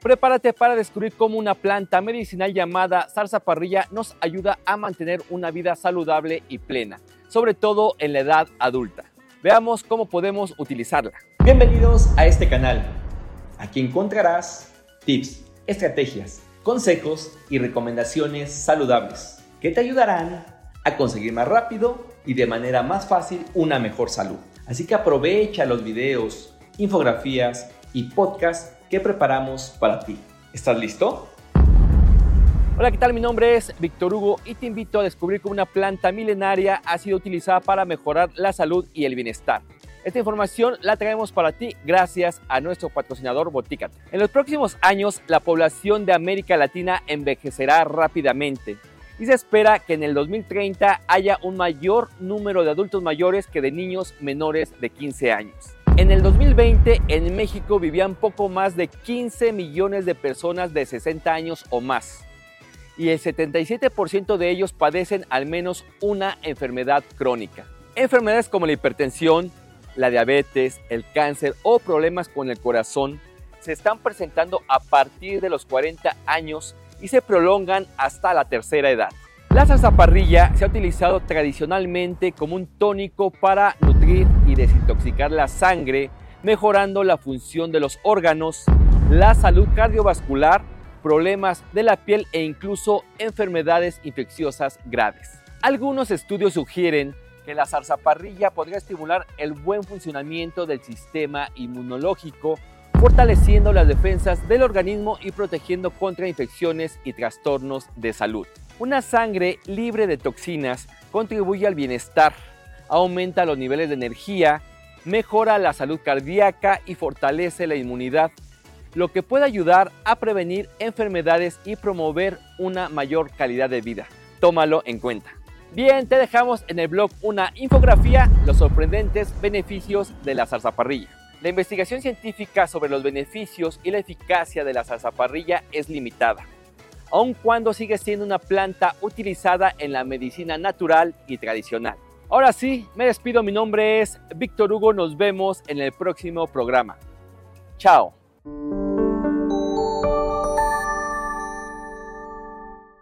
Prepárate para descubrir cómo una planta medicinal llamada zarzaparrilla nos ayuda a mantener una vida saludable y plena, sobre todo en la edad adulta. Veamos cómo podemos utilizarla. Bienvenidos a este canal. Aquí encontrarás tips, estrategias, consejos y recomendaciones saludables que te ayudarán a conseguir más rápido y de manera más fácil una mejor salud. Así que aprovecha los videos, infografías y podcasts que preparamos para ti. ¿Estás listo? Hola, ¿qué tal? Mi nombre es Víctor Hugo y te invito a descubrir cómo una planta milenaria ha sido utilizada para mejorar la salud y el bienestar. Esta información la traemos para ti gracias a nuestro patrocinador Boticate. En los próximos años, la población de América Latina envejecerá rápidamente y se espera que en el 2030 haya un mayor número de adultos mayores que de niños menores de 15 años. En el 2020 en México vivían poco más de 15 millones de personas de 60 años o más y el 77% de ellos padecen al menos una enfermedad crónica. Enfermedades como la hipertensión, la diabetes, el cáncer o problemas con el corazón se están presentando a partir de los 40 años y se prolongan hasta la tercera edad. La zarzaparrilla se ha utilizado tradicionalmente como un tónico para nutrir y desintoxicar la sangre, mejorando la función de los órganos, la salud cardiovascular, problemas de la piel e incluso enfermedades infecciosas graves. Algunos estudios sugieren que la zarzaparrilla podría estimular el buen funcionamiento del sistema inmunológico, fortaleciendo las defensas del organismo y protegiendo contra infecciones y trastornos de salud. Una sangre libre de toxinas contribuye al bienestar, aumenta los niveles de energía, mejora la salud cardíaca y fortalece la inmunidad, lo que puede ayudar a prevenir enfermedades y promover una mayor calidad de vida. Tómalo en cuenta. Bien, te dejamos en el blog una infografía, los sorprendentes beneficios de la zarzaparrilla. La investigación científica sobre los beneficios y la eficacia de la zarzaparrilla es limitada aun cuando sigue siendo una planta utilizada en la medicina natural y tradicional. Ahora sí, me despido, mi nombre es Víctor Hugo, nos vemos en el próximo programa. Chao.